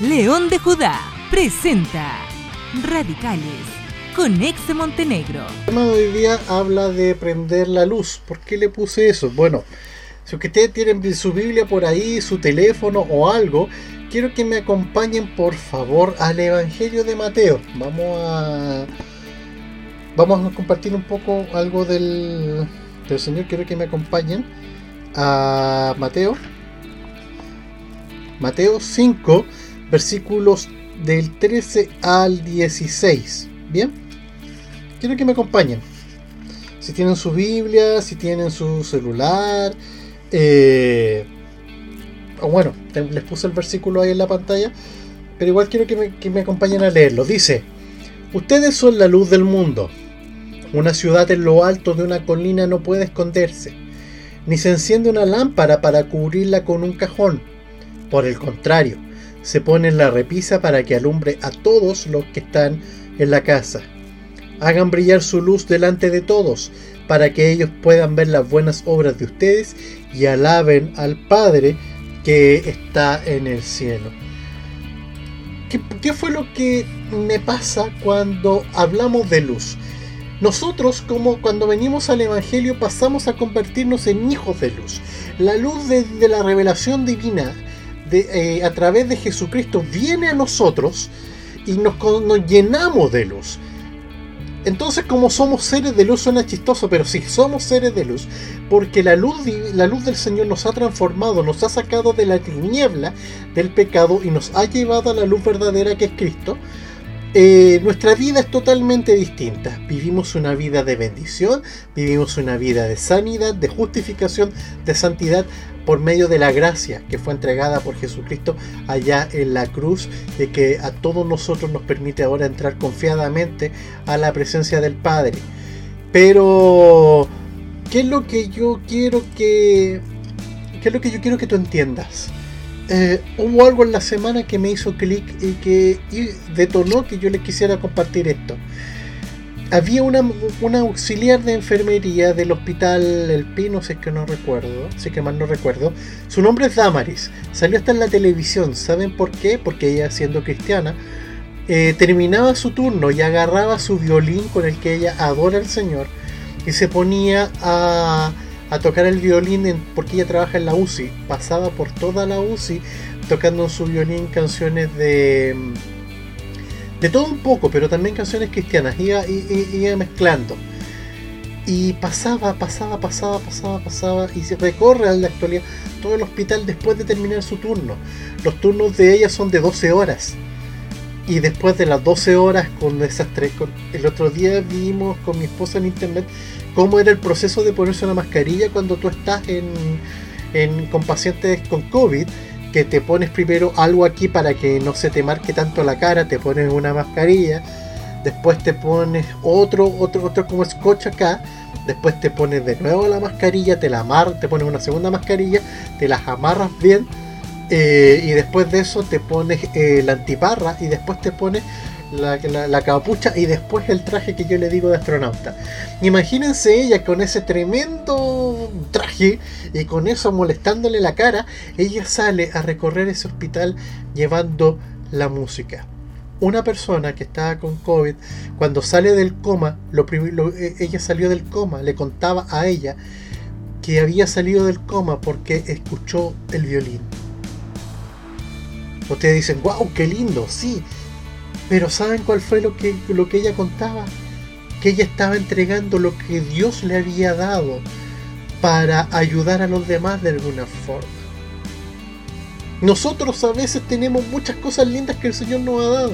León de Judá presenta Radicales con Ex Montenegro. El tema de hoy día habla de prender la luz. ¿Por qué le puse eso? Bueno, si ustedes tienen su Biblia por ahí, su teléfono o algo, quiero que me acompañen por favor al Evangelio de Mateo. Vamos a vamos a compartir un poco algo del, del Señor. Quiero que me acompañen a Mateo. Mateo 5, versículos del 13 al 16. ¿Bien? Quiero que me acompañen. Si tienen su Biblia, si tienen su celular. Eh, bueno, les puse el versículo ahí en la pantalla. Pero igual quiero que me, que me acompañen a leerlo. Dice, ustedes son la luz del mundo. Una ciudad en lo alto de una colina no puede esconderse, ni se enciende una lámpara para cubrirla con un cajón. Por el contrario, se pone en la repisa para que alumbre a todos los que están en la casa. Hagan brillar su luz delante de todos, para que ellos puedan ver las buenas obras de ustedes y alaben al Padre que está en el cielo. ¿Qué, fue lo que me pasa cuando hablamos de luz? Nosotros, como cuando venimos al Evangelio, pasamos a convertirnos en hijos de luz. La luz de la revelación divina de, eh, a través de Jesucristo viene a nosotros y nos, llenamos de luz. Entonces, como somos seres de luz, suena chistoso, pero sí, somos seres de luz, porque la luz, la luz del Señor nos ha transformado, nos ha sacado de la tiniebla del pecado y nos ha llevado a la luz verdadera que es Cristo. Eh, nuestra vida es totalmente distinta. Vivimos una vida de bendición, vivimos una vida de sanidad, de justificación, de santidad por medio de la gracia que fue entregada por Jesucristo allá en la cruz y que a todos nosotros nos permite ahora entrar confiadamente a la presencia del Padre. Pero, ¿qué es lo que yo quiero que... ¿Qué es lo que yo quiero que tú entiendas? Eh, hubo algo en la semana que me hizo clic y que detonó que yo les quisiera compartir esto. Había una, una, auxiliar de enfermería del hospital El Pino, si es que no recuerdo, si es que mal no recuerdo. Su nombre es Damaris. Salió hasta en la televisión. ¿Saben por qué? Porque ella, siendo cristiana, eh, terminaba su turno y agarraba su violín con el que ella adora al Señor y se ponía a a tocar el violín porque ella trabaja en la UCI. Pasaba por toda la UCI tocando en su violín canciones de. de todo un poco, pero también canciones cristianas. Iba, iba mezclando. Y pasaba, pasaba, pasaba, pasaba, pasaba. Y se recorre a la actualidad todo el hospital después de terminar su turno. Los turnos de ella son de 12 horas. Y después de las 12 horas con esas tres, el otro día vimos con mi esposa en internet cómo era el proceso de ponerse una mascarilla cuando tú estás en, en, con pacientes con COVID, que te pones primero algo aquí para que no se te marque tanto la cara, te pones una mascarilla, después te pones otro, otro, otro como scotch acá, después te pones de nuevo la mascarilla, te la amarras, te pones una segunda mascarilla, te las amarras bien, eh, y después de eso te pones eh, la antiparra y después te pones la, capucha y después el traje que yo le digo de astronauta. Imagínense ella con ese tremendo traje y con eso molestándole la cara, ella sale a recorrer ese hospital llevando la música. Una persona que estaba con COVID, cuando sale del coma, lo, lo, e, ella salió del coma, le contaba a ella que había salido del coma porque escuchó el violín. Ustedes dicen, wow, qué lindo, sí, pero ¿saben cuál fue lo que, lo que ella contaba? Que ella estaba entregando lo que Dios le había dado para ayudar a los demás de alguna forma. Nosotros a veces tenemos muchas cosas lindas que el Señor nos ha dado.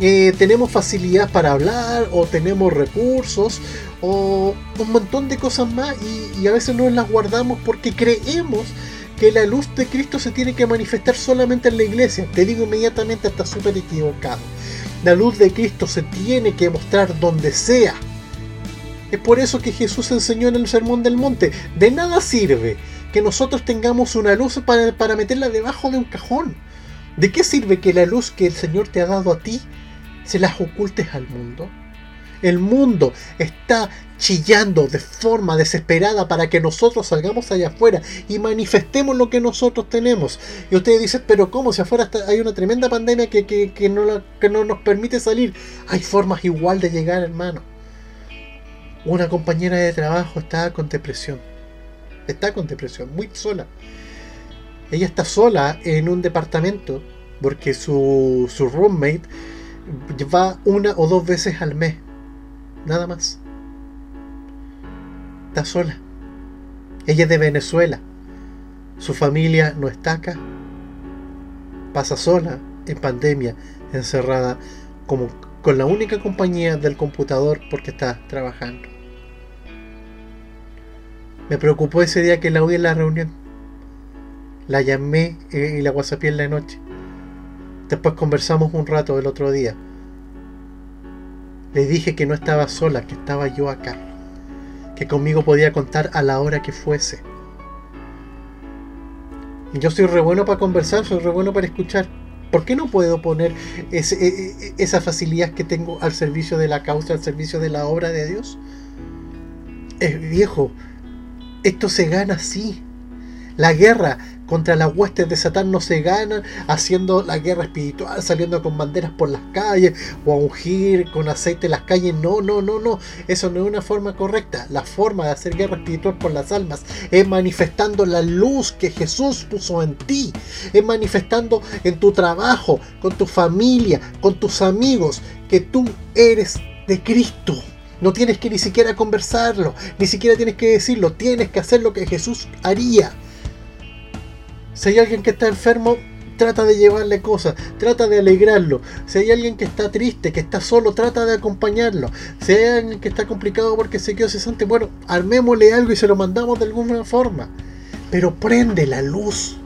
Eh, tenemos facilidad para hablar o tenemos recursos o un montón de cosas más y, y a veces no las guardamos porque creemos que la luz de Cristo se tiene que manifestar solamente en la iglesia. Te digo inmediatamente, está súper equivocado. La luz de Cristo se tiene que mostrar donde sea. Es por eso que Jesús enseñó en el Sermón del Monte. De nada sirve que nosotros tengamos una luz para, para meterla debajo de un cajón. ¿De qué sirve que la luz que el Señor te ha dado a ti se las ocultes al mundo? El mundo está chillando de forma desesperada para que nosotros salgamos allá afuera y manifestemos lo que nosotros tenemos. Y ustedes dicen, pero ¿cómo? Si afuera hay una tremenda pandemia que, que, no, que no nos permite salir. Hay formas igual de llegar, hermano. Una compañera de trabajo está con depresión. Está con depresión, muy sola. Ella está sola en un departamento porque su, su roommate va una o dos veces al mes. Nada más. Está sola. Ella es de Venezuela. Su familia no está acá. Pasa sola, en pandemia, encerrada, como con la única compañía del computador porque está trabajando. Me preocupó ese día que la oí en la reunión. La llamé y la whatsappé en la noche. Después conversamos un rato el otro día. Le dije que no estaba sola, que estaba yo acá. Que conmigo podía contar a la hora que fuese. Yo soy re bueno para conversar, soy re bueno para escuchar. ¿Por qué no puedo poner ese, e, e, esa facilidad que tengo al servicio de la causa, al servicio de la obra de Dios? Es viejo, esto se gana así. La guerra contra las huestes de Satán no se gana haciendo la guerra espiritual, saliendo con banderas por las calles o a ungir con aceite las calles. No, no, no, no. Eso no es una forma correcta. La forma de hacer guerra espiritual por las almas es manifestando la luz que Jesús puso en ti. Es manifestando en tu trabajo, con tu familia, con tus amigos, que tú eres de Cristo. No tienes que ni siquiera conversarlo, ni siquiera tienes que decirlo, tienes que hacer lo que Jesús haría. Si hay alguien que está enfermo, trata de llevarle cosas, trata de alegrarlo. Si hay alguien que está triste, que está solo, trata de acompañarlo. Si hay alguien que está complicado porque se quedó cesante, bueno, armémosle algo y se lo mandamos de alguna forma. Pero prende la luz.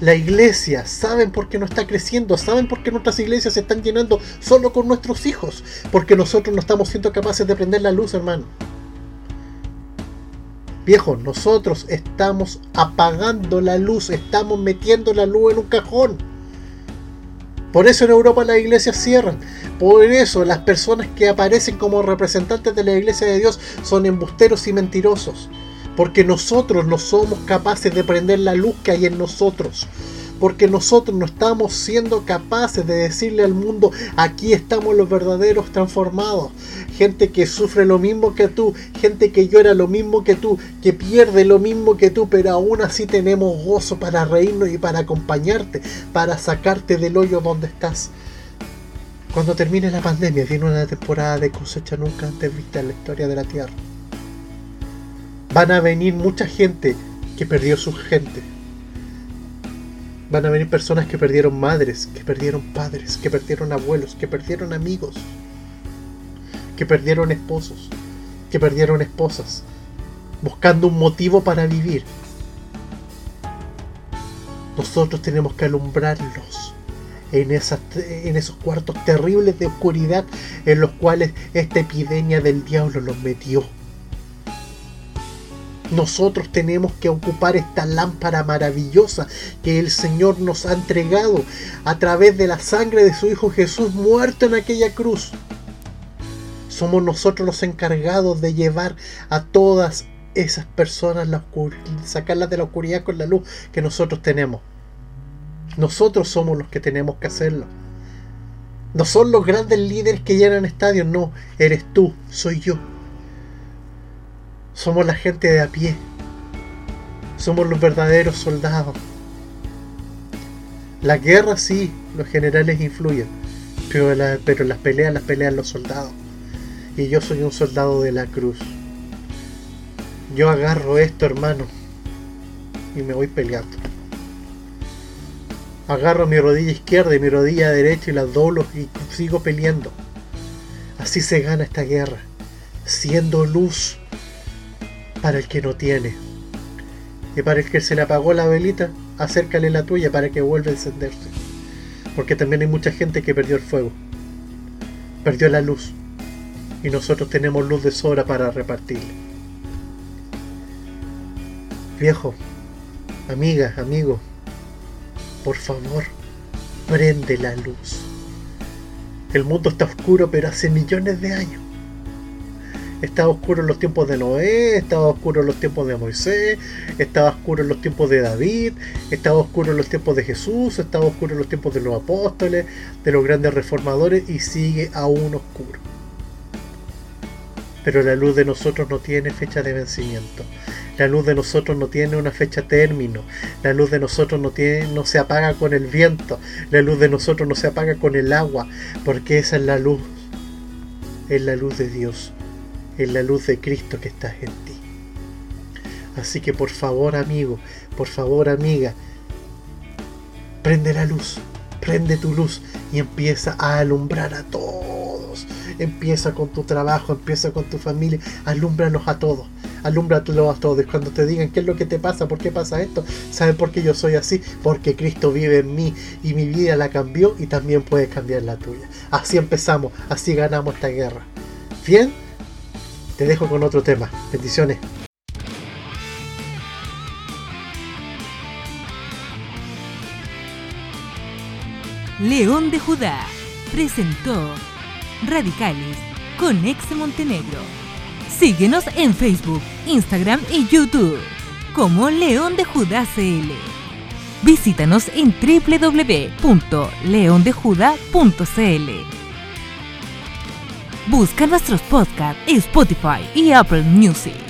La iglesia, saben por qué no está creciendo, saben por qué nuestras iglesias se están llenando solo con nuestros hijos, porque nosotros no estamos siendo capaces de prender la luz, hermano. Viejo, nosotros estamos apagando la luz, estamos metiendo la luz en un cajón. Por eso en Europa las iglesias cierran. Por eso las personas que aparecen como representantes de la iglesia de Dios son embusteros y mentirosos. Porque nosotros no somos capaces de prender la luz que hay en nosotros porque nosotros no estamos siendo capaces de decirle al mundo, aquí estamos los verdaderos transformados. Gente que sufre lo mismo que tú, gente que llora lo mismo que tú, que pierde lo mismo que tú, pero aún así tenemos gozo para reírnos y para acompañarte, para sacarte del hoyo donde estás. Cuando termine la pandemia viene una temporada de cosecha nunca antes vista en la historia de la Tierra. Van a venir mucha gente que perdió su gente, Van a venir personas que perdieron madres, que perdieron padres, que perdieron abuelos, que perdieron amigos, que perdieron esposos, que perdieron esposas, buscando un motivo para vivir. Nosotros tenemos que alumbrarlos en, en esos cuartos terribles de oscuridad en los cuales esta epidemia del diablo los metió. Nosotros tenemos que ocupar esta lámpara maravillosa que el Señor nos ha entregado a través de la sangre de su Hijo Jesús muerto en aquella cruz. Somos nosotros los encargados de llevar a todas esas personas, la sacarlas de la oscuridad con la luz que nosotros tenemos. Nosotros somos los que tenemos que hacerlo. No son los grandes líderes que llenan estadios, no, eres tú, soy yo. Somos la gente de a pie. Somos los verdaderos soldados. La guerra sí, los generales influyen, pero, pero las peleas las pelean los soldados. Y yo soy un soldado de la cruz. Yo agarro esto, hermano, y me voy peleando. Agarro mi rodilla izquierda y mi rodilla derecha y las doblo y sigo peleando. Así se gana esta guerra, siendo luz para el que no tiene. Y para el que se le apagó la velita, acércale la tuya para que vuelva a encenderse. Porque también hay mucha gente que perdió el fuego. Perdió la luz. Y nosotros tenemos luz de sobra para repartirle. Viejo, amiga, amigo, por favor, prende la luz. El mundo está oscuro, pero hace millones de años. Estaba oscuro en los tiempos de Noé, estaba oscuro en los tiempos de Moisés, estaba oscuro en los tiempos de David, estaba oscuro en los tiempos de Jesús, estaba oscuro en los tiempos de los apóstoles, de los grandes reformadores y sigue aún oscuro. Pero la luz de nosotros no tiene fecha de vencimiento. La luz de nosotros no tiene una fecha término. La luz de nosotros no, tiene, no se apaga con el viento. La luz de nosotros no se apaga con el agua. Porque esa es la luz. Es la luz de Dios es la luz de Cristo que está en ti. Así que por favor amigo, por favor amiga, prende la luz, prende tu luz y empieza a alumbrar a todos. Empieza con tu trabajo, empieza con tu familia, alúmbralos a todos. Alúmbratelos a todos. Cuando te digan qué es lo que te pasa, por qué pasa esto, ¿saben por qué yo soy así? Porque Cristo vive en mí y mi vida la cambió y también puede cambiar la tuya. Así empezamos, así ganamos esta guerra. ¿Bien? Te dejo con otro tema. Bendiciones. León de Judá presentó Radicales con Ex Montenegro. Síguenos en Facebook, Instagram y YouTube como León de Judá CL. Visítanos en www.leondejuda.cl. Busca nuestros podcasts en Spotify y Apple Music.